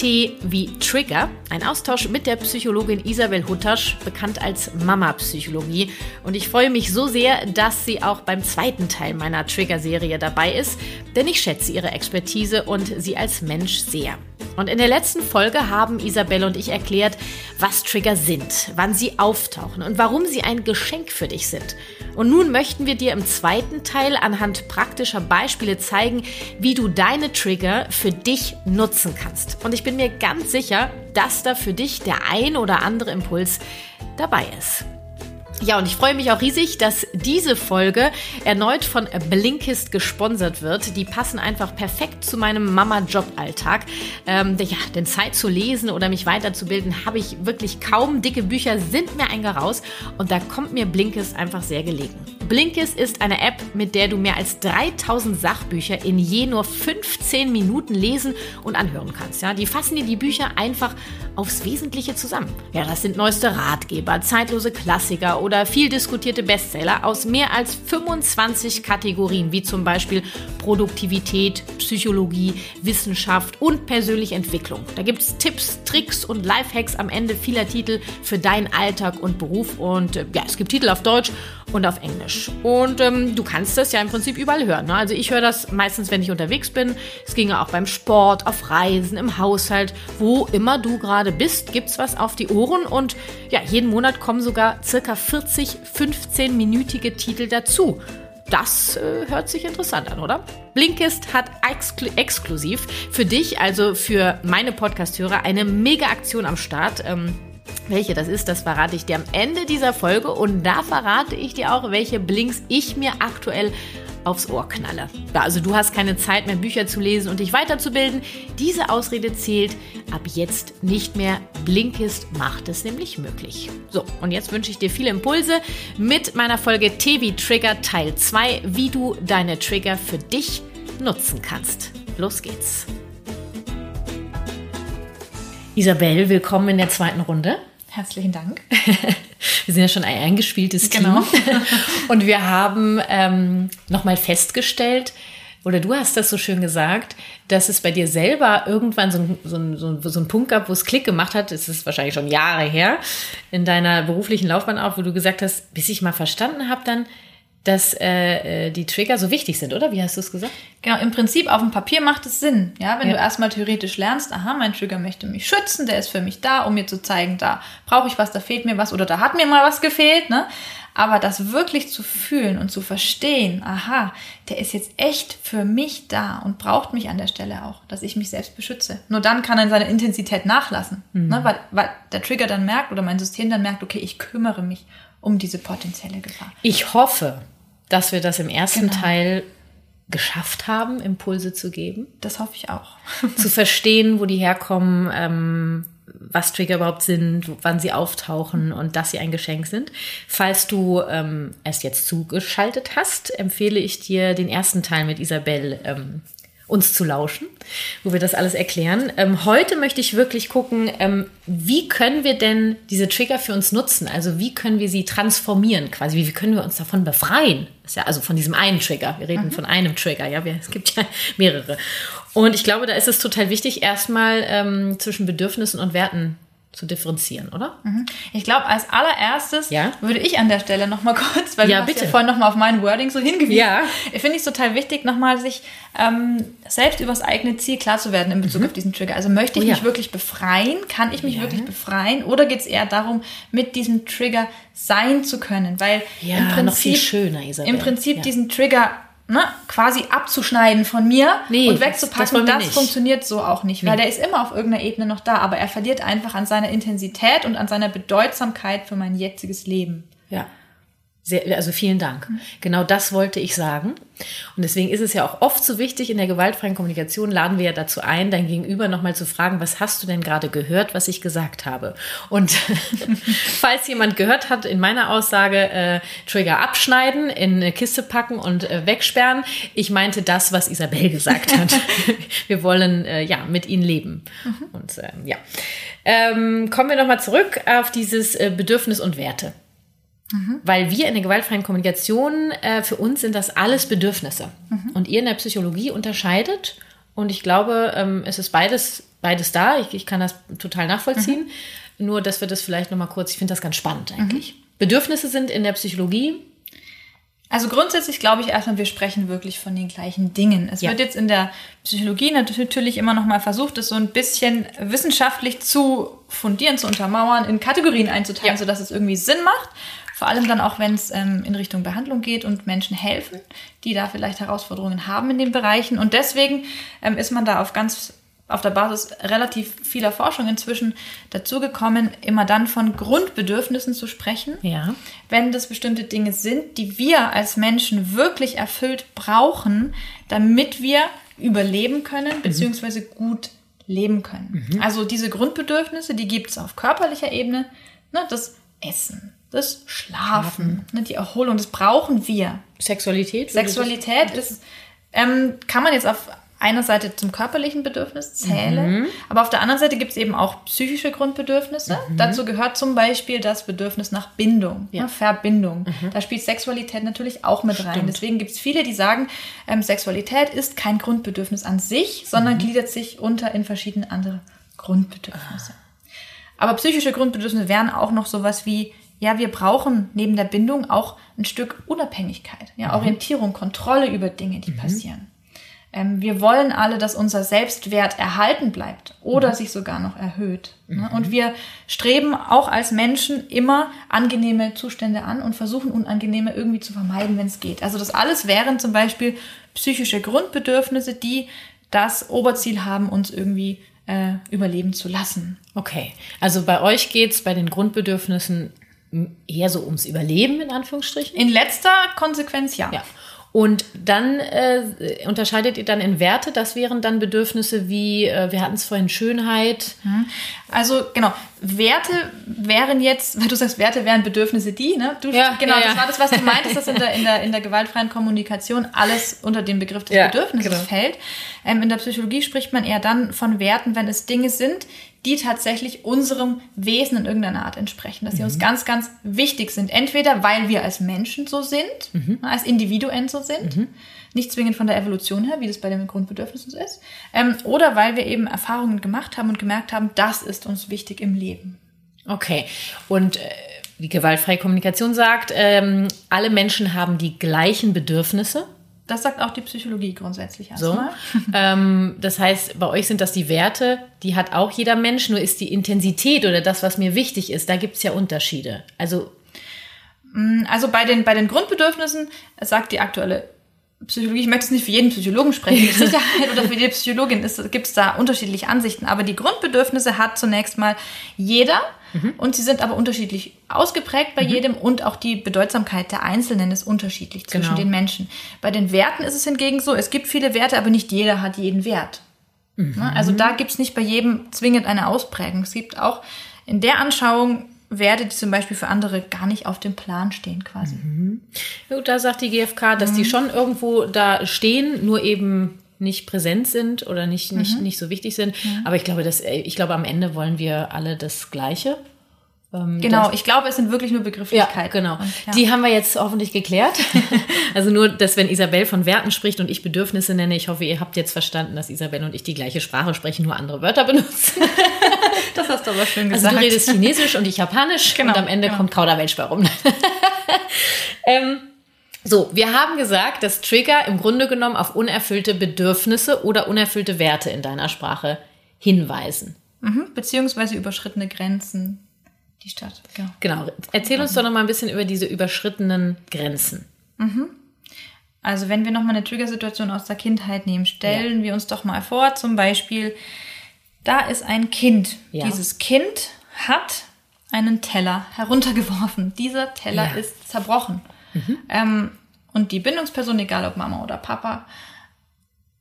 T wie Trigger, ein Austausch mit der Psychologin Isabel Huttasch, bekannt als Mama-Psychologie. Und ich freue mich so sehr, dass sie auch beim zweiten Teil meiner Trigger-Serie dabei ist, denn ich schätze ihre Expertise und sie als Mensch sehr. Und in der letzten Folge haben Isabelle und ich erklärt, was Trigger sind, wann sie auftauchen und warum sie ein Geschenk für dich sind. Und nun möchten wir dir im zweiten Teil anhand praktischer Beispiele zeigen, wie du deine Trigger für dich nutzen kannst. Und ich bin mir ganz sicher, dass da für dich der ein oder andere Impuls dabei ist. Ja, und ich freue mich auch riesig, dass diese Folge erneut von Blinkist gesponsert wird. Die passen einfach perfekt zu meinem Mama-Job-Alltag. Ähm, ja, denn Zeit zu lesen oder mich weiterzubilden habe ich wirklich kaum. Dicke Bücher sind mir ein Garaus und da kommt mir Blinkist einfach sehr gelegen. Blinkist ist eine App, mit der du mehr als 3000 Sachbücher in je nur 15 Minuten lesen und anhören kannst. Ja, die fassen dir die Bücher einfach aufs Wesentliche zusammen. Ja, das sind neueste Ratgeber, zeitlose Klassiker oder viel diskutierte Bestseller aus mehr als 25 Kategorien, wie zum Beispiel Produktivität, Psychologie, Wissenschaft und persönliche Entwicklung. Da gibt es Tipps, Tricks und Lifehacks am Ende vieler Titel für deinen Alltag und Beruf. Und äh, ja, es gibt Titel auf Deutsch und auf Englisch. Und ähm, du kannst das ja im Prinzip überall hören. Ne? Also ich höre das meistens, wenn ich unterwegs bin. Es ginge auch beim Sport, auf Reisen, im Haushalt, wo immer du gerade bist, gibt's was auf die Ohren. Und ja, jeden Monat kommen sogar circa 40 15-minütige Titel dazu. Das äh, hört sich interessant an, oder? Blinkist hat exklu exklusiv für dich, also für meine Podcast-Hörer, eine Mega-Aktion am Start. Ähm, welche das ist, das verrate ich dir am Ende dieser Folge und da verrate ich dir auch, welche Blinks ich mir aktuell aufs Ohr knalle. Ja, also du hast keine Zeit mehr, Bücher zu lesen und dich weiterzubilden. Diese Ausrede zählt ab jetzt nicht mehr. Blinkist macht es nämlich möglich. So, und jetzt wünsche ich dir viele Impulse mit meiner Folge TV Trigger Teil 2, wie du deine Trigger für dich nutzen kannst. Los geht's. Isabel, willkommen in der zweiten Runde. Herzlichen Dank. wir sind ja schon ein eingespieltes genau. Team. Und wir haben ähm, nochmal festgestellt, oder du hast das so schön gesagt, dass es bei dir selber irgendwann so, ein, so, ein, so, so einen Punkt gab, wo es Klick gemacht hat. Es ist wahrscheinlich schon Jahre her in deiner beruflichen Laufbahn auch, wo du gesagt hast, bis ich mal verstanden habe, dann, dass äh, äh, die Trigger so wichtig sind, oder? Wie hast du es gesagt? Genau, im Prinzip auf dem Papier macht es Sinn. Ja, wenn ja. du erstmal theoretisch lernst, aha, mein Trigger möchte mich schützen, der ist für mich da, um mir zu zeigen, da brauche ich was, da fehlt mir was oder da hat mir mal was gefehlt, ne? Aber das wirklich zu fühlen und zu verstehen, aha, der ist jetzt echt für mich da und braucht mich an der Stelle auch, dass ich mich selbst beschütze. Nur dann kann er seine Intensität nachlassen, mhm. ne? weil, weil der Trigger dann merkt oder mein System dann merkt, okay, ich kümmere mich um diese potenzielle Gefahr. Ich hoffe, dass wir das im ersten genau. Teil geschafft haben, Impulse zu geben. Das hoffe ich auch. zu verstehen, wo die herkommen, ähm, was Trigger überhaupt sind, wann sie auftauchen und dass sie ein Geschenk sind. Falls du ähm, es jetzt zugeschaltet hast, empfehle ich dir den ersten Teil mit Isabel ähm, uns zu lauschen, wo wir das alles erklären. Ähm, heute möchte ich wirklich gucken, ähm, wie können wir denn diese Trigger für uns nutzen? Also wie können wir sie transformieren quasi? Wie können wir uns davon befreien? Ja, also von diesem einen Trigger. Wir reden mhm. von einem Trigger, ja. Wir, es gibt ja mehrere. Und ich glaube, da ist es total wichtig, erstmal ähm, zwischen Bedürfnissen und Werten zu differenzieren, oder? Mhm. Ich glaube, als allererstes ja? würde ich an der Stelle nochmal kurz, weil ja, du bitte. ja vorhin nochmal auf mein Wording so hingewiesen. Ja. Ich finde es total wichtig, nochmal sich ähm, selbst über das eigene Ziel klar zu werden in Bezug mhm. auf diesen Trigger. Also möchte ich oh, ja. mich wirklich befreien? Kann ich mich ja. wirklich befreien? Oder geht es eher darum, mit diesem Trigger sein zu können? Weil ja, im Prinzip, noch viel schöner, Isabel. Im Prinzip diesen Trigger ne, quasi abzuschneiden von mir nee, und wegzupacken, das, das funktioniert so auch nicht, weil nee. der ist immer auf irgendeiner Ebene noch da, aber er verliert einfach an seiner Intensität und an seiner Bedeutsamkeit für mein jetziges Leben. Ja. Sehr, also vielen Dank. Mhm. Genau das wollte ich sagen. Und deswegen ist es ja auch oft so wichtig, in der gewaltfreien Kommunikation laden wir ja dazu ein, dein Gegenüber nochmal zu fragen, was hast du denn gerade gehört, was ich gesagt habe? Und falls jemand gehört hat in meiner Aussage, äh, Trigger abschneiden, in eine Kiste packen und äh, wegsperren, ich meinte das, was Isabel gesagt hat. wir wollen äh, ja mit ihnen leben. Mhm. Und ähm, ja. Ähm, kommen wir nochmal zurück auf dieses äh, Bedürfnis und Werte. Mhm. Weil wir in der gewaltfreien Kommunikation, äh, für uns sind das alles Bedürfnisse. Mhm. Und ihr in der Psychologie unterscheidet. Und ich glaube, ähm, es ist beides, beides da. Ich, ich kann das total nachvollziehen. Mhm. Nur, dass wir das vielleicht nochmal kurz, ich finde das ganz spannend eigentlich. Mhm. Bedürfnisse sind in der Psychologie also grundsätzlich glaube ich erstmal, wir sprechen wirklich von den gleichen Dingen. Es ja. wird jetzt in der Psychologie natürlich immer noch mal versucht, es so ein bisschen wissenschaftlich zu fundieren, zu untermauern, in Kategorien einzuteilen, ja. sodass es irgendwie Sinn macht. Vor allem dann auch, wenn es ähm, in Richtung Behandlung geht und Menschen helfen, die da vielleicht Herausforderungen haben in den Bereichen. Und deswegen ähm, ist man da auf ganz auf der Basis relativ vieler Forschung inzwischen dazu gekommen, immer dann von Grundbedürfnissen zu sprechen, ja. wenn das bestimmte Dinge sind, die wir als Menschen wirklich erfüllt brauchen, damit wir überleben können, mhm. beziehungsweise gut leben können. Mhm. Also diese Grundbedürfnisse, die gibt es auf körperlicher Ebene, ne, das Essen, das Schlafen, ne, die Erholung, das brauchen wir. Sexualität? Sexualität ist, ähm, kann man jetzt auf einer Seite zum körperlichen Bedürfnis zähle, mhm. aber auf der anderen Seite gibt es eben auch psychische Grundbedürfnisse. Mhm. Dazu gehört zum Beispiel das Bedürfnis nach Bindung, ja. ne, Verbindung. Mhm. Da spielt Sexualität natürlich auch mit rein. Stimmt. Deswegen gibt es viele, die sagen, ähm, Sexualität ist kein Grundbedürfnis an sich, sondern mhm. gliedert sich unter in verschiedene andere Grundbedürfnisse. Ah. Aber psychische Grundbedürfnisse wären auch noch sowas wie ja, wir brauchen neben der Bindung auch ein Stück Unabhängigkeit, ja, mhm. Orientierung, Kontrolle über Dinge, die mhm. passieren. Ähm, wir wollen alle, dass unser Selbstwert erhalten bleibt oder mhm. sich sogar noch erhöht. Ne? Mhm. Und wir streben auch als Menschen immer angenehme Zustände an und versuchen unangenehme irgendwie zu vermeiden, wenn es geht. Also das alles wären zum Beispiel psychische Grundbedürfnisse, die das Oberziel haben, uns irgendwie äh, überleben zu lassen. Okay, also bei euch geht's bei den Grundbedürfnissen eher so ums Überleben in Anführungsstrichen? In letzter Konsequenz ja. ja. Und dann äh, unterscheidet ihr dann in Werte, das wären dann Bedürfnisse wie, äh, wir hatten es vorhin, Schönheit. Mhm. Also genau, Werte wären jetzt, weil du sagst, Werte wären Bedürfnisse die, ne? Du, ja, genau, ja, das war das, was du meintest, dass in der, in, der, in der gewaltfreien Kommunikation alles unter den Begriff des ja, Bedürfnisses genau. fällt. Ähm, in der Psychologie spricht man eher dann von Werten, wenn es Dinge sind, die tatsächlich unserem Wesen in irgendeiner Art entsprechen, dass sie mhm. uns ganz, ganz wichtig sind. Entweder weil wir als Menschen so sind, mhm. als Individuen so sind, mhm. nicht zwingend von der Evolution her, wie das bei den Grundbedürfnissen so ist, ähm, oder weil wir eben Erfahrungen gemacht haben und gemerkt haben, das ist uns wichtig im Leben. Okay, und äh, die gewaltfreie Kommunikation sagt, ähm, alle Menschen haben die gleichen Bedürfnisse. Das sagt auch die Psychologie grundsätzlich erstmal. So. ähm, das heißt, bei euch sind das die Werte, die hat auch jeder Mensch, nur ist die Intensität oder das, was mir wichtig ist, da gibt es ja Unterschiede. Also, mm, also bei den, bei den Grundbedürfnissen sagt die aktuelle Psychologie, ich möchte es nicht für jeden Psychologen sprechen, mit Sicherheit oder für jede Psychologin gibt es da unterschiedliche Ansichten, aber die Grundbedürfnisse hat zunächst mal jeder mhm. und sie sind aber unterschiedlich ausgeprägt bei mhm. jedem und auch die Bedeutsamkeit der Einzelnen ist unterschiedlich zwischen genau. den Menschen. Bei den Werten ist es hingegen so, es gibt viele Werte, aber nicht jeder hat jeden Wert. Mhm. Also da gibt es nicht bei jedem zwingend eine Ausprägung. Es gibt auch in der Anschauung Werte, die zum Beispiel für andere gar nicht auf dem Plan stehen quasi. Mhm. Da sagt die GfK, dass mhm. die schon irgendwo da stehen, nur eben nicht präsent sind oder nicht, nicht, mhm. nicht so wichtig sind. Mhm. Aber ich glaube, dass, äh, ich glaube, am Ende wollen wir alle das Gleiche. Ähm, genau, ich glaube, es sind wirklich nur Begrifflichkeiten. Ja, genau. Und, ja. Die haben wir jetzt hoffentlich geklärt. also nur, dass wenn Isabel von Werten spricht und ich Bedürfnisse nenne, ich hoffe, ihr habt jetzt verstanden, dass Isabel und ich die gleiche Sprache sprechen, nur andere Wörter benutzen. das hast du aber schön gesagt. Also du redest Chinesisch und ich Japanisch genau, und am Ende genau. kommt Kauderwelsch bei rum. ähm, so, wir haben gesagt, dass Trigger im Grunde genommen auf unerfüllte Bedürfnisse oder unerfüllte Werte in deiner Sprache hinweisen. Mhm, beziehungsweise überschrittene Grenzen die Stadt. Genau. genau. Erzähl uns doch noch mal ein bisschen über diese überschrittenen Grenzen. Mhm. Also wenn wir noch mal eine Triggersituation aus der Kindheit nehmen, stellen ja. wir uns doch mal vor, zum Beispiel, da ist ein Kind. Ja. Dieses Kind hat einen Teller heruntergeworfen. Dieser Teller ja. ist zerbrochen. Ähm, und die Bindungsperson, egal ob Mama oder Papa,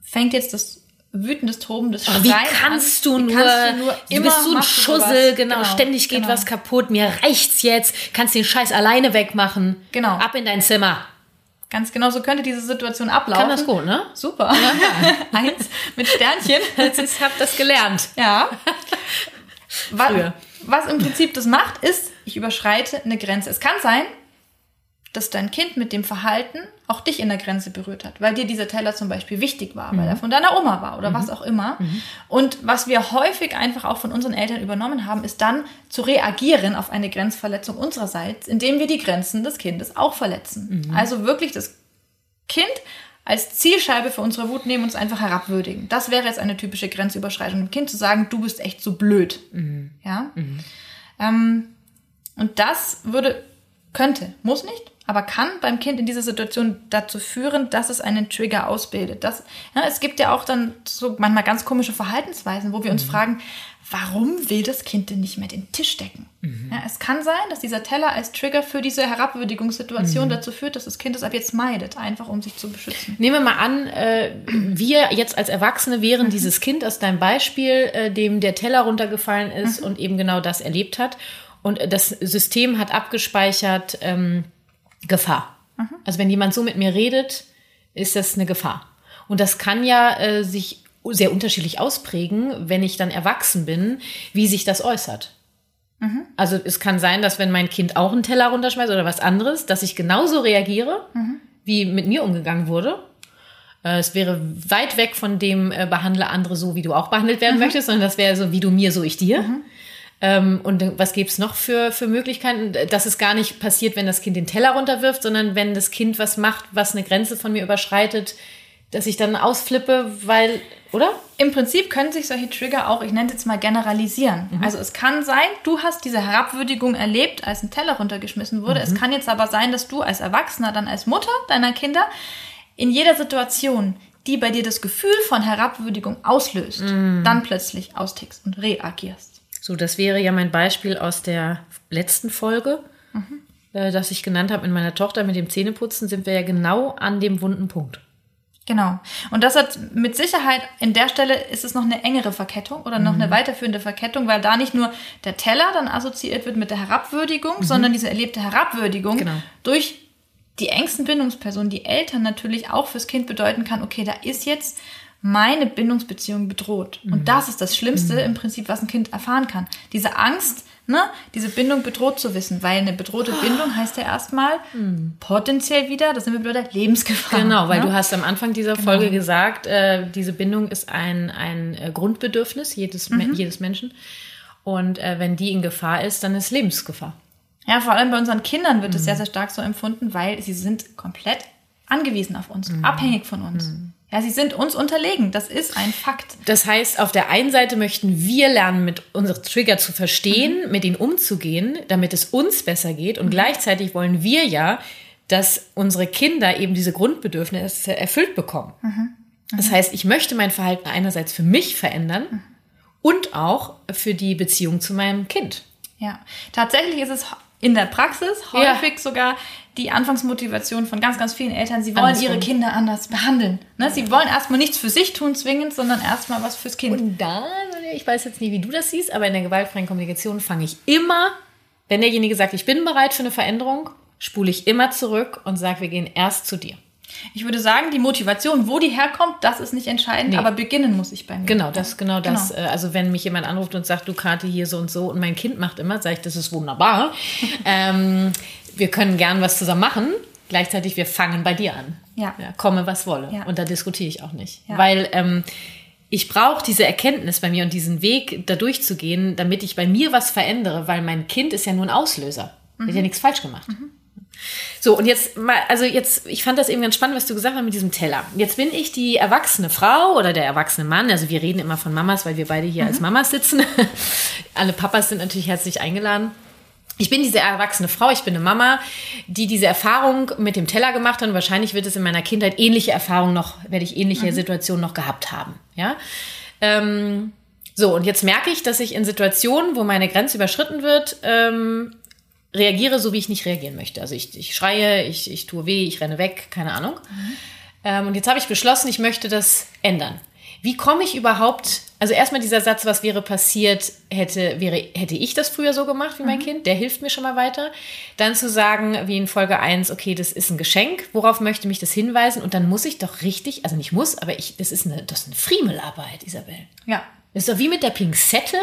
fängt jetzt das wütendes Toben des Schreien Wie kannst du nur, kannst du nur immer bist du ein Schussel, genau, genau, ständig geht genau. was kaputt, mir reicht's jetzt, kannst den Scheiß alleine wegmachen. Genau. Ab in dein Zimmer. Ganz genau so könnte diese Situation ablaufen. Kann das gut, ne? Super. Ja, ja. Eins mit Sternchen. Ich habe das gelernt. Ja. Was, was im Prinzip das macht, ist, ich überschreite eine Grenze. Es kann sein, dass dein Kind mit dem Verhalten auch dich in der Grenze berührt hat, weil dir dieser Teller zum Beispiel wichtig war, mhm. weil er von deiner Oma war oder mhm. was auch immer. Mhm. Und was wir häufig einfach auch von unseren Eltern übernommen haben, ist dann zu reagieren auf eine Grenzverletzung unsererseits, indem wir die Grenzen des Kindes auch verletzen. Mhm. Also wirklich das Kind als Zielscheibe für unsere Wut nehmen und uns einfach herabwürdigen. Das wäre jetzt eine typische Grenzüberschreitung, dem Kind zu sagen, du bist echt so blöd. Mhm. Ja. Mhm. Ähm, und das würde, könnte, muss nicht, aber kann beim Kind in dieser Situation dazu führen, dass es einen Trigger ausbildet. Das, ja, es gibt ja auch dann so manchmal ganz komische Verhaltensweisen, wo wir uns mhm. fragen, warum will das Kind denn nicht mehr den Tisch decken? Mhm. Ja, es kann sein, dass dieser Teller als Trigger für diese Herabwürdigungssituation mhm. dazu führt, dass das Kind es ab jetzt meidet, einfach um sich zu beschützen. Nehmen wir mal an, äh, wir jetzt als Erwachsene wären mhm. dieses Kind aus deinem Beispiel, äh, dem der Teller runtergefallen ist mhm. und eben genau das erlebt hat. Und das System hat abgespeichert, ähm, Gefahr. Mhm. Also wenn jemand so mit mir redet, ist das eine Gefahr. Und das kann ja äh, sich sehr unterschiedlich ausprägen, wenn ich dann erwachsen bin, wie sich das äußert. Mhm. Also es kann sein, dass wenn mein Kind auch einen Teller runterschmeißt oder was anderes, dass ich genauso reagiere, mhm. wie mit mir umgegangen wurde. Äh, es wäre weit weg von dem äh, behandle andere so, wie du auch behandelt werden mhm. möchtest, sondern das wäre so, wie du mir, so ich dir. Ähm, und was gäbe es noch für, für Möglichkeiten? Dass es gar nicht passiert, wenn das Kind den Teller runterwirft, sondern wenn das Kind was macht, was eine Grenze von mir überschreitet, dass ich dann ausflippe, weil, oder? Im Prinzip können sich solche Trigger auch, ich nenne es jetzt mal generalisieren. Mhm. Also es kann sein, du hast diese Herabwürdigung erlebt, als ein Teller runtergeschmissen wurde. Mhm. Es kann jetzt aber sein, dass du als Erwachsener, dann als Mutter deiner Kinder in jeder Situation, die bei dir das Gefühl von Herabwürdigung auslöst, mhm. dann plötzlich austickst und reagierst. So, das wäre ja mein Beispiel aus der letzten Folge, mhm. äh, das ich genannt habe mit meiner Tochter mit dem Zähneputzen, sind wir ja genau an dem wunden Punkt. Genau. Und das hat mit Sicherheit, in der Stelle ist es noch eine engere Verkettung oder noch mhm. eine weiterführende Verkettung, weil da nicht nur der Teller dann assoziiert wird mit der Herabwürdigung, mhm. sondern diese erlebte Herabwürdigung genau. durch die engsten Bindungspersonen, die Eltern natürlich auch fürs Kind bedeuten kann, okay, da ist jetzt meine Bindungsbeziehung bedroht. Mhm. Und das ist das Schlimmste mhm. im Prinzip, was ein Kind erfahren kann. Diese Angst, ne, diese Bindung bedroht zu wissen, weil eine bedrohte Bindung heißt ja erstmal mhm. potenziell wieder, das sind wir bei der Lebensgefahr. Genau, weil ne? du hast am Anfang dieser genau. Folge gesagt, äh, diese Bindung ist ein, ein äh, Grundbedürfnis jedes, mhm. jedes Menschen. Und äh, wenn die in Gefahr ist, dann ist Lebensgefahr. Ja, vor allem bei unseren Kindern wird es mhm. sehr, sehr stark so empfunden, weil sie sind komplett angewiesen auf uns, mhm. abhängig von uns. Ja, sie sind uns unterlegen. Das ist ein Fakt. Das heißt, auf der einen Seite möchten wir lernen, mit unseren Trigger zu verstehen, mhm. mit ihnen umzugehen, damit es uns besser geht. Und mhm. gleichzeitig wollen wir ja, dass unsere Kinder eben diese Grundbedürfnisse erfüllt bekommen. Mhm. Das mhm. heißt, ich möchte mein Verhalten einerseits für mich verändern mhm. und auch für die Beziehung zu meinem Kind. Ja, tatsächlich ist es in der Praxis häufig ja. sogar die Anfangsmotivation von ganz, ganz vielen Eltern. Sie wollen Andersrum. ihre Kinder anders behandeln. Ne? Sie wollen erstmal nichts für sich tun zwingend, sondern erstmal was fürs Kind. Und da, ich weiß jetzt nicht, wie du das siehst, aber in der gewaltfreien Kommunikation fange ich immer, wenn derjenige sagt, ich bin bereit für eine Veränderung, spule ich immer zurück und sage, wir gehen erst zu dir. Ich würde sagen, die Motivation, wo die herkommt, das ist nicht entscheidend, nee. aber beginnen muss ich bei mir. Genau, das, genau, genau. das. Äh, also wenn mich jemand anruft und sagt, du Karte hier so und so und mein Kind macht immer, sage ich, das ist wunderbar. ähm, wir können gern was zusammen machen. Gleichzeitig, wir fangen bei dir an. Ja. ja komme, was wolle. Ja. Und da diskutiere ich auch nicht. Ja. Weil ähm, ich brauche diese Erkenntnis bei mir und diesen Weg da durchzugehen, damit ich bei mir was verändere, weil mein Kind ist ja nur ein Auslöser. Mhm. Hat ja nichts falsch gemacht. Mhm. So, und jetzt mal, also jetzt, ich fand das eben ganz spannend, was du gesagt hast mit diesem Teller. Jetzt bin ich die erwachsene Frau oder der erwachsene Mann. Also wir reden immer von Mamas, weil wir beide hier mhm. als Mamas sitzen. Alle Papas sind natürlich herzlich eingeladen. Ich bin diese erwachsene Frau, ich bin eine Mama, die diese Erfahrung mit dem Teller gemacht hat und wahrscheinlich wird es in meiner Kindheit ähnliche Erfahrungen noch, werde ich ähnliche mhm. Situationen noch gehabt haben. Ja. Ähm, so, und jetzt merke ich, dass ich in Situationen, wo meine Grenze überschritten wird, ähm, reagiere so, wie ich nicht reagieren möchte. Also ich, ich schreie, ich, ich tue weh, ich renne weg, keine Ahnung. Mhm. Ähm, und jetzt habe ich beschlossen, ich möchte das ändern. Wie komme ich überhaupt, also erstmal dieser Satz, was wäre passiert, hätte, wäre, hätte ich das früher so gemacht wie mein mhm. Kind, der hilft mir schon mal weiter. Dann zu sagen, wie in Folge 1, okay, das ist ein Geschenk, worauf möchte mich das hinweisen? Und dann muss ich doch richtig, also nicht muss, aber ich, das ist eine, das ist eine Friemelarbeit, Isabel. Ja. Das ist doch wie mit der Pinzette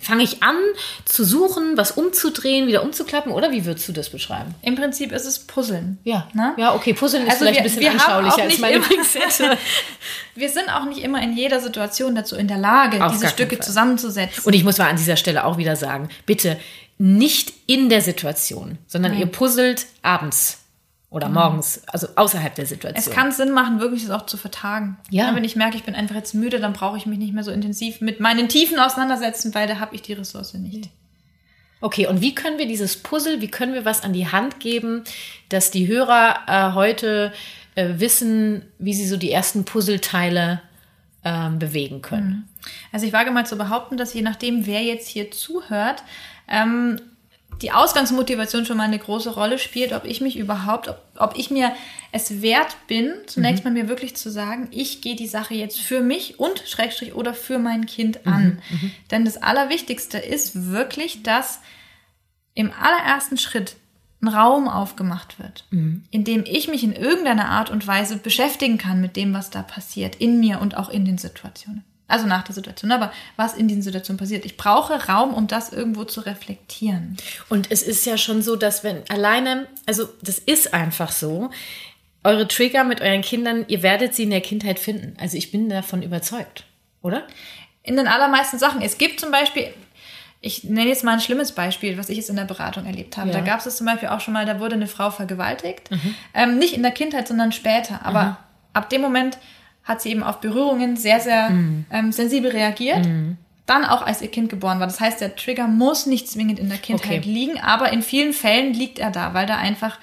fange ich an zu suchen, was umzudrehen, wieder umzuklappen oder wie würdest du das beschreiben? Im Prinzip ist es Puzzeln. Ja, ne? ja, okay, Puzzeln ist also vielleicht wir, ein bisschen anschaulicher als meine Pinzette. wir sind auch nicht immer in jeder Situation dazu in der Lage, Auf diese Stücke zusammenzusetzen. Und ich muss mal an dieser Stelle auch wieder sagen, bitte nicht in der Situation, sondern Nein. ihr puzzelt abends oder mhm. morgens, also außerhalb der Situation. Es kann Sinn machen, wirklich das auch zu vertagen. Ja. Wenn ich merke, ich bin einfach jetzt müde, dann brauche ich mich nicht mehr so intensiv mit meinen Tiefen auseinandersetzen, weil da habe ich die Ressource nicht. Okay, und wie können wir dieses Puzzle, wie können wir was an die Hand geben, dass die Hörer äh, heute äh, wissen, wie sie so die ersten Puzzleteile äh, bewegen können? Mhm. Also ich wage mal zu behaupten, dass je nachdem, wer jetzt hier zuhört, ähm, die Ausgangsmotivation schon mal eine große Rolle spielt, ob ich mich überhaupt, ob, ob ich mir es wert bin, zunächst mhm. mal mir wirklich zu sagen, ich gehe die Sache jetzt für mich und Schrägstrich oder für mein Kind mhm, an. Mhm. Denn das Allerwichtigste ist wirklich, dass im allerersten Schritt ein Raum aufgemacht wird, mhm. in dem ich mich in irgendeiner Art und Weise beschäftigen kann mit dem, was da passiert, in mir und auch in den Situationen. Also nach der Situation, aber was in diesen Situationen passiert. Ich brauche Raum, um das irgendwo zu reflektieren. Und es ist ja schon so, dass wenn alleine, also das ist einfach so, eure Trigger mit euren Kindern, ihr werdet sie in der Kindheit finden. Also ich bin davon überzeugt, oder? In den allermeisten Sachen. Es gibt zum Beispiel, ich nenne jetzt mal ein schlimmes Beispiel, was ich jetzt in der Beratung erlebt habe. Ja. Da gab es zum Beispiel auch schon mal, da wurde eine Frau vergewaltigt. Mhm. Ähm, nicht in der Kindheit, sondern später. Aber mhm. ab dem Moment hat sie eben auf Berührungen sehr, sehr mhm. ähm, sensibel reagiert. Mhm. Dann auch, als ihr Kind geboren war. Das heißt, der Trigger muss nicht zwingend in der Kindheit okay. liegen, aber in vielen Fällen liegt er da, weil da einfach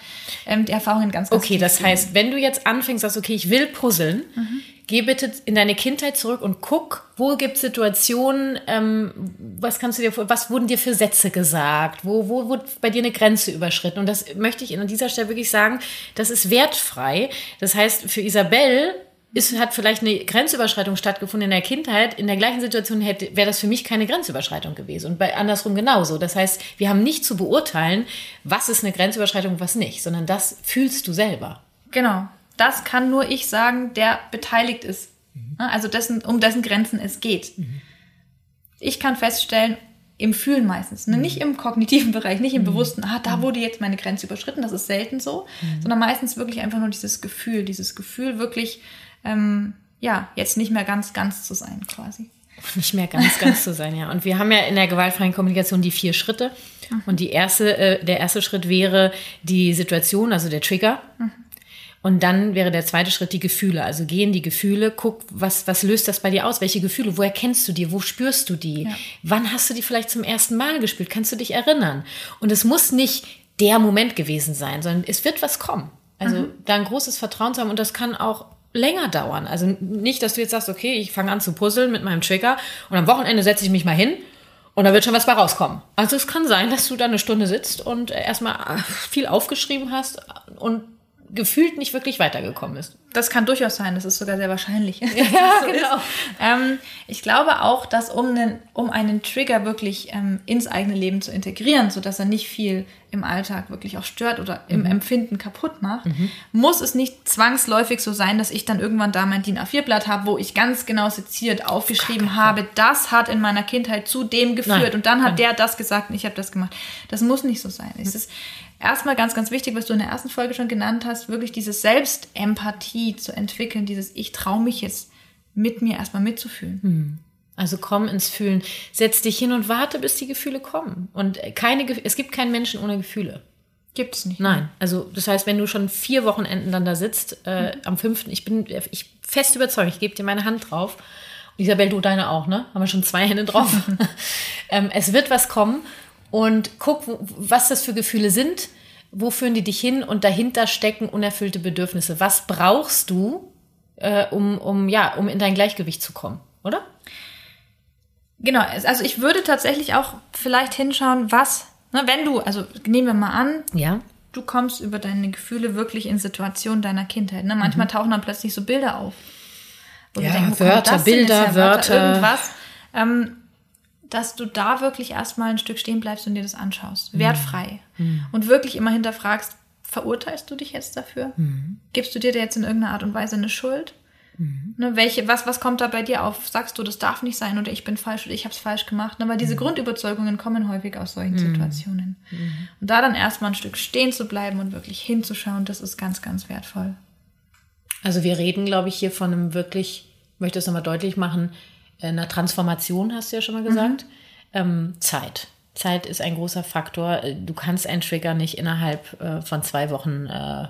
ähm, die Erfahrungen ganz, ganz Okay, das heißt, wenn du jetzt anfängst, sagst, okay, ich will puzzeln, mhm. geh bitte in deine Kindheit zurück und guck, wo gibt es Situationen, ähm, was kannst du dir, was wurden dir für Sätze gesagt, wo, wo wurde bei dir eine Grenze überschritten? Und das möchte ich an dieser Stelle wirklich sagen, das ist wertfrei. Das heißt, für Isabel ist, hat vielleicht eine Grenzüberschreitung stattgefunden in der Kindheit. In der gleichen Situation hätte, wäre das für mich keine Grenzüberschreitung gewesen. Und bei andersrum genauso. Das heißt, wir haben nicht zu beurteilen, was ist eine Grenzüberschreitung und was nicht, sondern das fühlst du selber. Genau. Das kann nur ich sagen, der beteiligt ist. Mhm. Also dessen, um dessen Grenzen es geht. Mhm. Ich kann feststellen, im Fühlen meistens, ne? nicht im kognitiven Bereich, nicht im mhm. Bewussten, ah, da mhm. wurde jetzt meine Grenze überschritten, das ist selten so, mhm. sondern meistens wirklich einfach nur dieses Gefühl, dieses Gefühl wirklich ähm, ja, jetzt nicht mehr ganz, ganz zu sein quasi. Nicht mehr ganz, ganz zu sein, ja. Und wir haben ja in der gewaltfreien Kommunikation die vier Schritte. Mhm. Und die erste, äh, der erste Schritt wäre die Situation, also der Trigger. Mhm. Und dann wäre der zweite Schritt die Gefühle. Also gehen die Gefühle, guck, was, was löst das bei dir aus? Welche Gefühle? Wo erkennst du die? Wo spürst du die? Ja. Wann hast du die vielleicht zum ersten Mal gespielt? Kannst du dich erinnern? Und es muss nicht der Moment gewesen sein, sondern es wird was kommen. Also mhm. da ein großes Vertrauen zu haben und das kann auch länger dauern. Also nicht, dass du jetzt sagst, okay, ich fange an zu puzzeln mit meinem Trigger und am Wochenende setze ich mich mal hin und da wird schon was bei rauskommen. Also es kann sein, dass du da eine Stunde sitzt und erstmal viel aufgeschrieben hast und gefühlt nicht wirklich weitergekommen ist. Das kann durchaus sein, das ist sogar sehr wahrscheinlich. Ja, so genau. Ähm, ich glaube auch, dass um einen, um einen Trigger wirklich ähm, ins eigene Leben zu integrieren, sodass er nicht viel im Alltag wirklich auch stört oder im mhm. Empfinden kaputt macht, mhm. muss es nicht zwangsläufig so sein, dass ich dann irgendwann da mein DIN A4-Blatt habe, wo ich ganz genau seziert aufgeschrieben habe, das hat in meiner Kindheit zu dem geführt Nein. und dann hat Nein. der das gesagt und ich habe das gemacht. Das muss nicht so sein. Es ist erstmal ganz, ganz wichtig, was du in der ersten Folge schon genannt hast, wirklich diese Selbstempathie zu entwickeln, dieses Ich traue mich jetzt mit mir erstmal mitzufühlen. Hm. Also komm ins Fühlen. Setz dich hin und warte, bis die Gefühle kommen. Und keine, es gibt keinen Menschen ohne Gefühle. Gibt es nicht. Nein. Also das heißt, wenn du schon vier Wochenenden dann da sitzt, äh, mhm. am fünften, ich bin ich fest überzeugt, ich gebe dir meine Hand drauf. Isabel, du deine auch, ne? Haben wir schon zwei Hände drauf. ähm, es wird was kommen und guck, was das für Gefühle sind, wo führen die dich hin und dahinter stecken unerfüllte Bedürfnisse. Was brauchst du, äh, um, um, ja, um in dein Gleichgewicht zu kommen, oder? Genau, also ich würde tatsächlich auch vielleicht hinschauen, was Ne, wenn du, also nehmen wir mal an, Ja. du kommst über deine Gefühle wirklich in Situationen deiner Kindheit. Ne? Manchmal tauchen dann plötzlich so Bilder auf. Ja, denkst, wo Wörter, Bilder, her? Wörter. Irgendwas. Ähm, dass du da wirklich erstmal ein Stück stehen bleibst und dir das anschaust. Mhm. Wertfrei. Und wirklich immer hinterfragst, verurteilst du dich jetzt dafür? Mhm. Gibst du dir da jetzt in irgendeiner Art und Weise eine Schuld? Ne, welche, was, was kommt da bei dir auf? Sagst du, das darf nicht sein oder ich bin falsch oder ich habe es falsch gemacht? Ne, weil diese Grundüberzeugungen kommen häufig aus solchen Situationen. Und da dann erstmal ein Stück stehen zu bleiben und wirklich hinzuschauen, das ist ganz, ganz wertvoll. Also wir reden, glaube ich, hier von einem wirklich, ich möchte es nochmal deutlich machen, einer Transformation, hast du ja schon mal gesagt. Ähm, Zeit. Zeit ist ein großer Faktor. Du kannst einen Trigger nicht innerhalb äh, von zwei Wochen äh,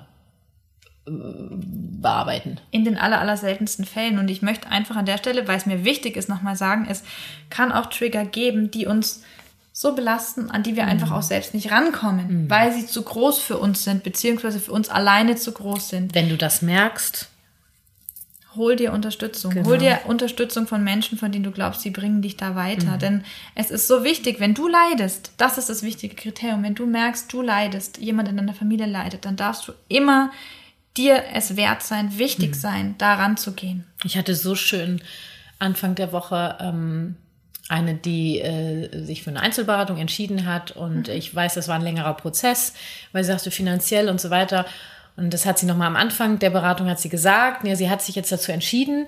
bearbeiten. In den aller, aller seltensten Fällen. Und ich möchte einfach an der Stelle, weil es mir wichtig ist, nochmal sagen, es kann auch Trigger geben, die uns so belasten, an die wir einfach auch selbst nicht rankommen, weil sie zu groß für uns sind, beziehungsweise für uns alleine zu groß sind. Wenn du das merkst, Hol dir Unterstützung. Genau. Hol dir Unterstützung von Menschen, von denen du glaubst, sie bringen dich da weiter. Denn es ist so wichtig, wenn du leidest, das ist das wichtige Kriterium, wenn du merkst, du leidest, jemand in deiner Familie leidet, dann darfst du immer dir es wert sein, wichtig sein, daran zu gehen. Ich hatte so schön Anfang der Woche ähm, eine, die äh, sich für eine Einzelberatung entschieden hat und ich weiß, das war ein längerer Prozess, weil sie sagte finanziell und so weiter. Und das hat sie nochmal am Anfang der Beratung hat sie gesagt. Ja, sie hat sich jetzt dazu entschieden.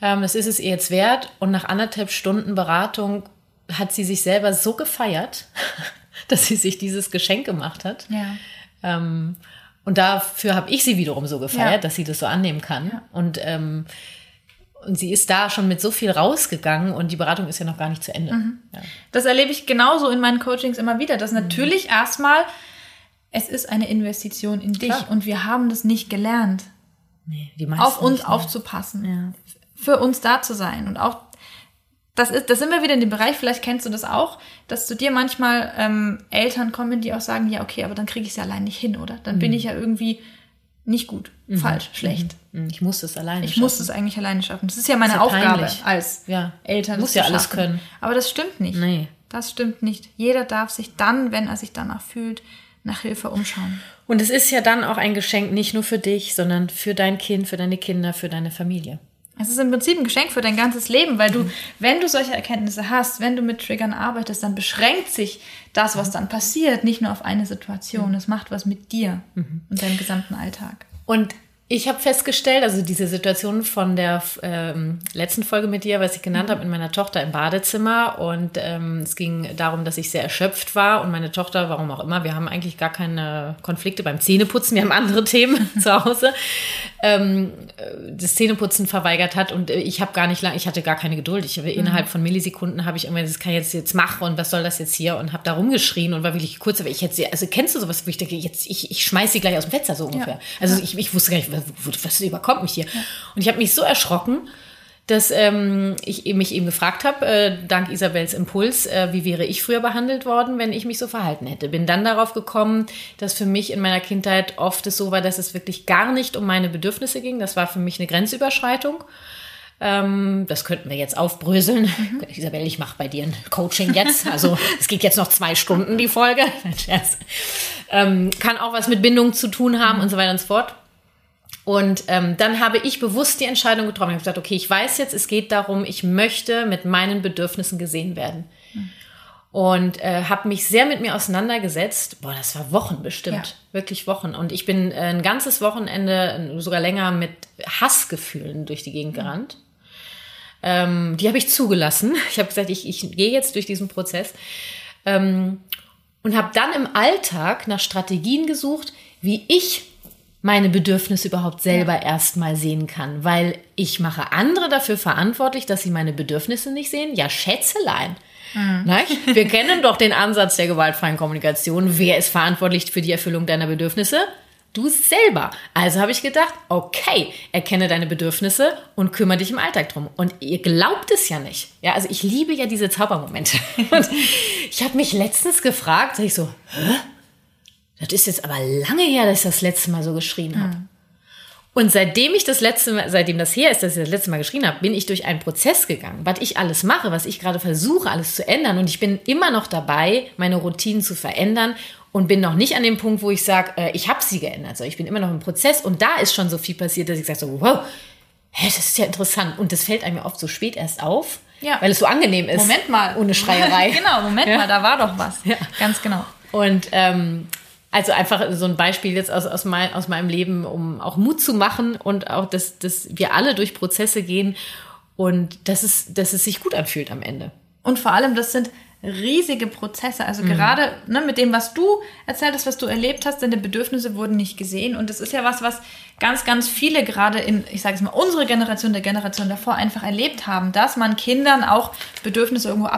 Ähm, das ist es ihr jetzt wert. Und nach anderthalb Stunden Beratung hat sie sich selber so gefeiert, dass sie sich dieses Geschenk gemacht hat. Ja. Ähm, und dafür habe ich sie wiederum so gefeiert, Ja. dass sie das so annehmen kann. Und, ähm, und sie ist da schon mit so viel rausgegangen und die Beratung ist ja noch gar nicht zu Ende. Mhm. Ja. Das erlebe ich genauso in meinen Coachings immer wieder, dass natürlich erstmal, es ist eine Investition in dich Klar. und wir haben das nicht gelernt, Nee, die meisten auf uns aufzupassen, Ja. für uns da zu sein und auch das ist, das sind wir wieder in dem Bereich, vielleicht kennst du das auch, dass zu dir manchmal ähm, Eltern kommen, die auch sagen, ja, okay, aber dann kriege ich es ja allein nicht hin, oder? Dann Mhm. bin ich ja irgendwie nicht gut, falsch, schlecht. Hm, Ich muss das alleine Ich muss es eigentlich alleine schaffen. Das ist ja meine Ist ja Aufgabe peinlich. als Ja. Eltern. Muss ja alles schaffen. können. Aber das stimmt nicht. Nee. Das stimmt nicht. Jeder darf sich dann, wenn er sich danach fühlt, nach Hilfe umschauen. Und es ist ja dann auch ein Geschenk nicht nur für dich, sondern für dein Kind, für deine Kinder, für deine Familie. Es ist im Prinzip ein Geschenk für dein ganzes Leben, weil du, wenn du solche Erkenntnisse hast, wenn du mit Triggern arbeitest, dann beschränkt sich das, was dann passiert, nicht nur auf eine Situation. Es macht was mit dir und deinem gesamten Alltag. Und ich habe festgestellt, also diese Situation von der ähm, letzten Folge mit dir, was ich genannt habe, mit meiner Tochter im Badezimmer. Und ähm, es ging darum, dass ich sehr erschöpft war. Und meine Tochter, warum auch immer, wir haben eigentlich gar keine Konflikte beim Zähneputzen, wir haben andere Themen zu Hause, ähm, das Zähneputzen verweigert hat. Und äh, ich habe gar nicht lange, ich hatte gar keine Geduld. Ich habe innerhalb von Millisekunden habe ich irgendwann, das kann ich jetzt jetzt machen und was soll das jetzt hier? Und habe da rumgeschrien und war wirklich kurz, aber ich hätte sie, also kennst du sowas, wo ich denke, jetzt, ich, ich schmeiß sie gleich aus dem Fenster so ungefähr. Also ich, ich wusste gar nicht, was, was überkommt mich hier. Und ich habe mich so erschrocken, dass ähm, ich eben- mich eben gefragt habe, äh, dank Isabels Impuls, äh, wie wäre ich früher behandelt worden, wenn ich mich so verhalten hätte. Bin dann darauf gekommen, dass für mich in meiner Kindheit oft es so war, dass es wirklich gar nicht um meine Bedürfnisse ging. Das war für mich eine Grenzüberschreitung. Ähm, das könnten wir jetzt aufbröseln. Isabel, ich mache bei dir ein Coaching jetzt. Also es geht jetzt noch zwei Stunden, die Folge. Ähm, kann auch was mit Bindung zu tun haben und so weiter und so fort. Und ähm, dann habe ich bewusst die Entscheidung getroffen. Ich habe gesagt, okay, ich weiß jetzt, es geht darum, ich möchte mit meinen Bedürfnissen gesehen werden. Und äh, habe mich sehr mit mir auseinandergesetzt. Boah, das war Wochen bestimmt. Ja. Wirklich Wochen. Und ich bin äh, ein ganzes Wochenende, sogar länger, mit Hassgefühlen durch die Gegend gerannt. Ähm, die habe ich zugelassen. Ich habe gesagt, ich, ich gehe jetzt durch diesen Prozess. Ähm, und habe dann im Alltag nach Strategien gesucht, wie ich meine Bedürfnisse überhaupt selber erstmal sehen kann, weil ich mache andere dafür verantwortlich, dass sie meine Bedürfnisse nicht sehen. Ja, Schätzelein. Nicht? Wir kennen doch den Ansatz der gewaltfreien Kommunikation. Wer ist verantwortlich für die Erfüllung deiner Bedürfnisse? Du selber. Also habe ich gedacht, okay, erkenne deine Bedürfnisse und kümmere dich im Alltag drum. Und ihr glaubt es ja nicht. Ja, also ich liebe ja diese Zaubermomente. Und ich habe mich letztens gefragt, ich so, hä? Das ist jetzt aber lange her, dass ich das letzte Mal so geschrien habe. Und seitdem ich das letzte Mal, seitdem das her ist, dass ich das letzte Mal geschrien habe, bin ich durch einen Prozess gegangen, was ich alles mache, was ich gerade versuche, alles zu ändern. Und ich bin immer noch dabei, meine Routinen zu verändern und bin noch nicht an dem Punkt, wo ich sage, äh, ich habe sie geändert. Also ich bin immer noch im Prozess und da ist schon so viel passiert, dass ich sage so, wow, hä, das ist ja interessant. Und das fällt einem ja oft so spät erst auf, Ja. weil es so angenehm ist. Moment mal. Ohne Schreierei. genau, Moment Ja. mal, da war doch was. Ja. Ganz genau. Und ähm, also einfach so ein Beispiel jetzt aus, aus, mein, aus meinem Leben, um auch Mut zu machen und auch, dass, dass wir alle durch Prozesse gehen und dass es, dass es sich gut anfühlt am Ende. Und vor allem, das sind riesige Prozesse. Also Mhm. gerade ne, mit dem, was du erzählt hast, was du erlebt hast, deine Bedürfnisse wurden nicht gesehen. Und das ist ja was, was ganz, ganz viele gerade in, ich sage es mal, unsere Generation, der Generation davor einfach erlebt haben, dass man Kindern auch Bedürfnisse irgendwo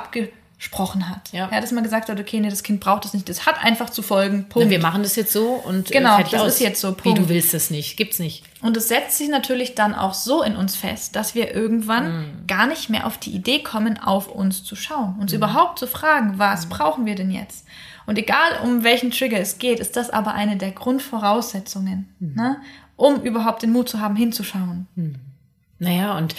abgesprochen hat. Ja. dass man gesagt hat, okay, nee, das Kind braucht das nicht, das hat einfach zu folgen. Punkt. Wir machen das jetzt so und äh, Genau, fertig das aus. ist jetzt so, Wie Punkt. du willst es nicht, gibt's nicht. Und es setzt sich natürlich dann auch so in uns fest, dass wir irgendwann Mhm. gar nicht mehr auf die Idee kommen, auf uns zu schauen. Mhm. Uns überhaupt zu fragen, was brauchen wir denn jetzt? Und egal um welchen Trigger es geht, ist das aber eine der Grundvoraussetzungen, Mhm. ne, um überhaupt den Mut zu haben, hinzuschauen. Naja, und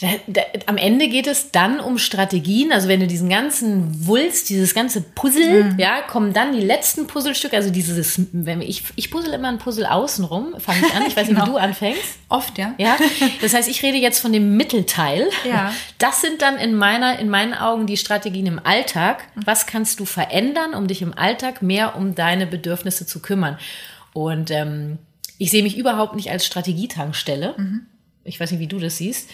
da, da, am Ende geht es dann um Strategien. Also wenn du diesen ganzen Wulst, dieses ganze Puzzle, ja, kommen dann die letzten Puzzlestücke. Also dieses, wenn ich, ich puzzle immer ein Puzzle außenrum, fange ich an. Ich weiß nicht, wie Genau. du anfängst. Oft, ja. Ja, das heißt, ich rede jetzt von dem Mittelteil. Ja. Das sind dann in meiner, in meinen Augen die Strategien im Alltag. Was kannst du verändern, um dich im Alltag mehr um deine Bedürfnisse zu kümmern? Und ähm, ich sehe mich überhaupt nicht als Strategietankstelle. Ich weiß nicht, wie du das siehst.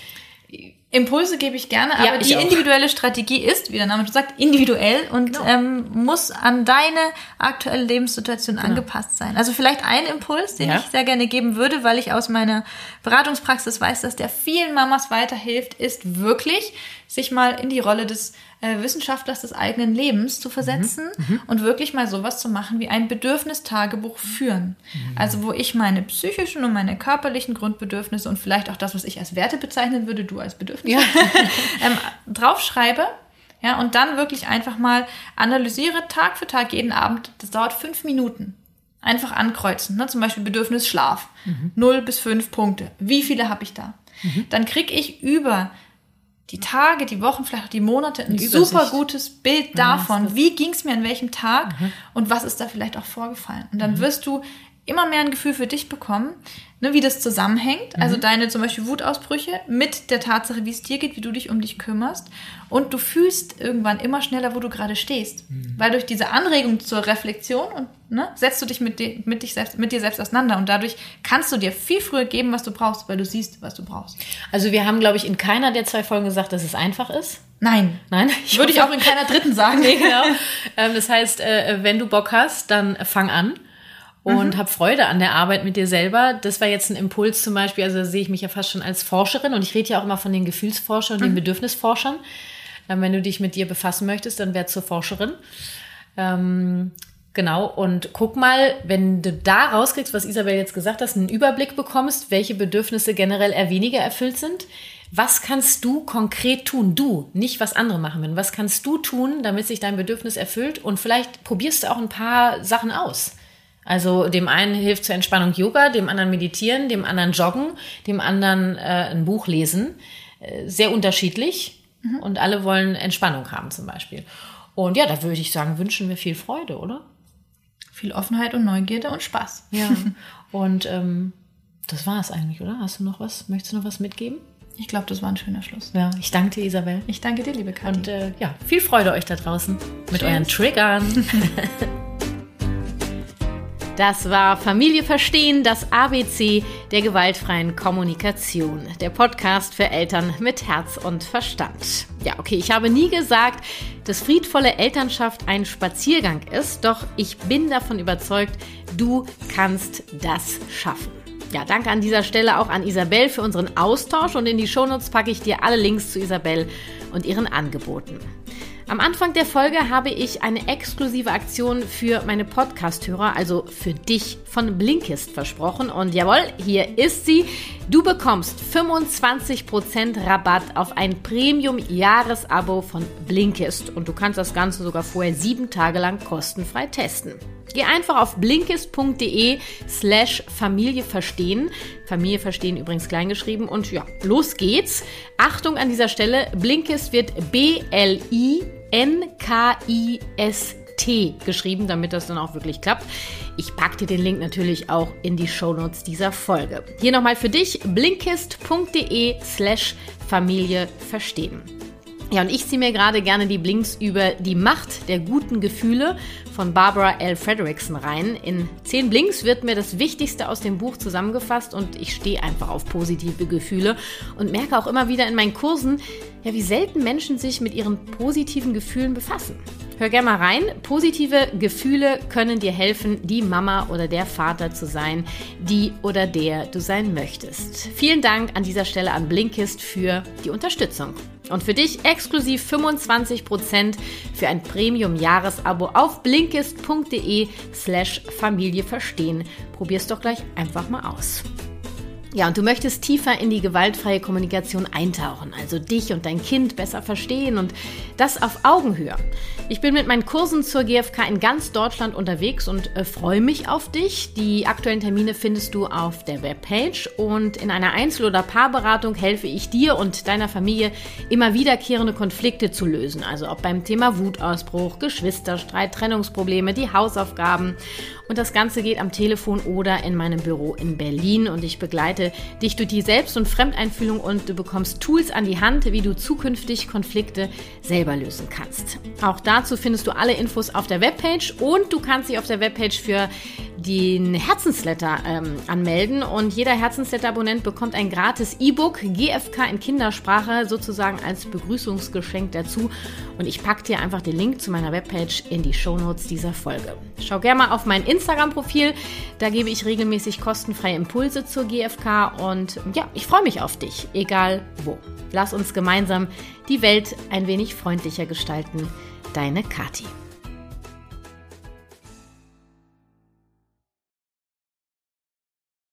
Impulse gebe ich gerne, aber Ja, ich die auch. individuelle Strategie ist, wie der Name schon sagt, individuell und Genau. ähm, muss an deine aktuelle Lebenssituation angepasst sein. Also vielleicht ein Impuls, den Ja. ich sehr gerne geben würde, weil ich aus meiner Beratungspraxis weiß, dass der vielen Mamas weiterhilft, ist wirklich, sich mal in die Rolle des äh, Wissenschaftlers des eigenen Lebens zu versetzen und wirklich mal sowas zu machen wie ein Bedürfnistagebuch führen. Also wo ich meine psychischen und meine körperlichen Grundbedürfnisse und vielleicht auch das, was ich als Werte bezeichnen würde, du als Bedürfnisse, ähm, draufschreibe. Ja, und dann wirklich einfach mal analysiere Tag für Tag jeden Abend. Das dauert fünf Minuten. Einfach ankreuzen. Ne? Zum Beispiel Bedürfnis Schlaf. Null bis fünf Punkte. Wie viele habe ich da? Dann kriege ich über die Tage, die Wochen, vielleicht auch die Monate ein super gutes Bild davon, wie ging es mir an welchem Tag und was ist da vielleicht auch vorgefallen. Und dann wirst du immer mehr ein Gefühl für dich bekommen, ne, wie das zusammenhängt. Also deine zum Beispiel Wutausbrüche mit der Tatsache, wie es dir geht, wie du dich um dich kümmerst. Und du fühlst irgendwann immer schneller, wo du gerade stehst. Weil durch diese Anregung zur Reflexion und ne, setzt du dich mit, dir, mit, dich selbst, mit dir selbst auseinander. Und dadurch kannst du dir viel früher geben, was du brauchst, weil du siehst, was du brauchst. Also wir haben, glaube ich, in keiner der zwei Folgen gesagt, dass es einfach ist. Nein. Nein, Würde ich auch in keiner dritten sagen. Nee, genau. ähm, das heißt, äh, wenn du Bock hast, dann fang an und hab Freude an der Arbeit mit dir selber. Das war jetzt ein Impuls zum Beispiel, also sehe ich mich ja fast schon als Forscherin und ich rede ja auch immer von den Gefühlsforschern und den Bedürfnisforschern. Ähm, wenn du dich mit dir befassen möchtest, dann werd zur Forscherin. Ähm, genau, und guck mal, wenn du da rauskriegst, was Isabel jetzt gesagt hat, einen Überblick bekommst, welche Bedürfnisse generell eher weniger erfüllt sind. Was kannst du konkret tun? Du, nicht was andere machen würden. Was kannst du tun, damit sich dein Bedürfnis erfüllt? Und vielleicht probierst du auch ein paar Sachen aus. Also dem einen hilft zur Entspannung Yoga, dem anderen meditieren, dem anderen joggen, dem anderen äh, ein Buch lesen. Äh, sehr unterschiedlich. Und alle wollen Entspannung haben zum Beispiel. Und ja, da würde ich sagen, wünschen wir viel Freude, oder? Viel Offenheit und Neugierde und Spaß. Ja. Und ähm, das war es eigentlich, oder? Hast du noch was? Möchtest du noch was mitgeben? Ich glaube, das war ein schöner Schluss. Ja, ich danke dir, Isabel. Ich danke dir, liebe Kathi. Und äh, ja, viel Freude euch da draußen mit Tschüss. euren Triggern. Das war Familie verstehen, das ABC der gewaltfreien Kommunikation. Der Podcast für Eltern mit Herz und Verstand. Ja, okay, ich habe nie gesagt, dass friedvolle Elternschaft ein Spaziergang ist, doch ich bin davon überzeugt, du kannst das schaffen. Ja, danke an dieser Stelle auch an Isabel für unseren Austausch und in die Shownotes packe ich dir alle Links zu Isabel und ihren Angeboten. Am Anfang der Folge habe ich eine exklusive Aktion für meine Podcast-Hörer, also für dich von Blinkist versprochen. Und jawohl, hier ist sie. Du bekommst 25% Rabatt auf ein Premium-Jahresabo von Blinkist. Und du kannst das Ganze sogar vorher sieben Tage lang kostenfrei testen. Geh einfach auf blinkist.de slash Familie verstehen. Familie verstehen übrigens kleingeschrieben. Und ja, los geht's. Achtung an dieser Stelle. Blinkist wird B-L-I-N-K-I-S-T geschrieben, damit das dann auch wirklich klappt. Ich packe dir den Link natürlich auch in die Shownotes dieser Folge. Hier nochmal für dich blinkist.de slash Familie verstehen. Ja, und ich ziehe mir gerade gerne die Blinks über die Macht der guten Gefühle von Barbara L. Frederickson rein. In zehn Blinks wird mir das Wichtigste aus dem Buch zusammengefasst und ich stehe einfach auf positive Gefühle und merke auch immer wieder in meinen Kursen, ja, wie selten Menschen sich mit ihren positiven Gefühlen befassen. Hör gerne mal rein. Positive Gefühle können dir helfen, die Mama oder der Vater zu sein, die oder der du sein möchtest. Vielen Dank an dieser Stelle an Blinkist für die Unterstützung. Und für dich exklusiv 25% für ein Premium-Jahresabo auf blinkist.de slash Familie verstehen. Probier's doch gleich einfach mal aus. Ja, und du möchtest tiefer in die gewaltfreie Kommunikation eintauchen, also dich und dein Kind besser verstehen und das auf Augenhöhe. Ich bin mit meinen Kursen zur GfK in ganz Deutschland unterwegs und äh, freue mich auf dich. Die aktuellen Termine findest du auf der Webpage und in einer Einzel- oder Paarberatung helfe ich dir und deiner Familie immer wiederkehrende Konflikte zu lösen. Also ob beim Thema Wutausbruch, Geschwisterstreit, Trennungsprobleme, die Hausaufgaben. Und das Ganze geht am Telefon oder in meinem Büro in Berlin und ich begleite dich durch die Selbst- und Fremdeinfühlung und du bekommst Tools an die Hand, wie du zukünftig Konflikte selber lösen kannst. Auch dazu findest du alle Infos auf der Webpage und du kannst dich auf der Webpage für den Herzensletter ähm, anmelden und jeder Herzensletter-Abonnent bekommt ein gratis E-Book GFK in Kindersprache sozusagen als Begrüßungsgeschenk dazu und ich packe dir einfach den Link zu meiner Webpage in die Shownotes dieser Folge. Schau gerne mal auf mein Instagram-Profil, da gebe ich regelmäßig kostenfreie Impulse zur GFK und ja, ich freue mich auf dich, egal wo. Lass uns gemeinsam die Welt ein wenig freundlicher gestalten. Deine Kati.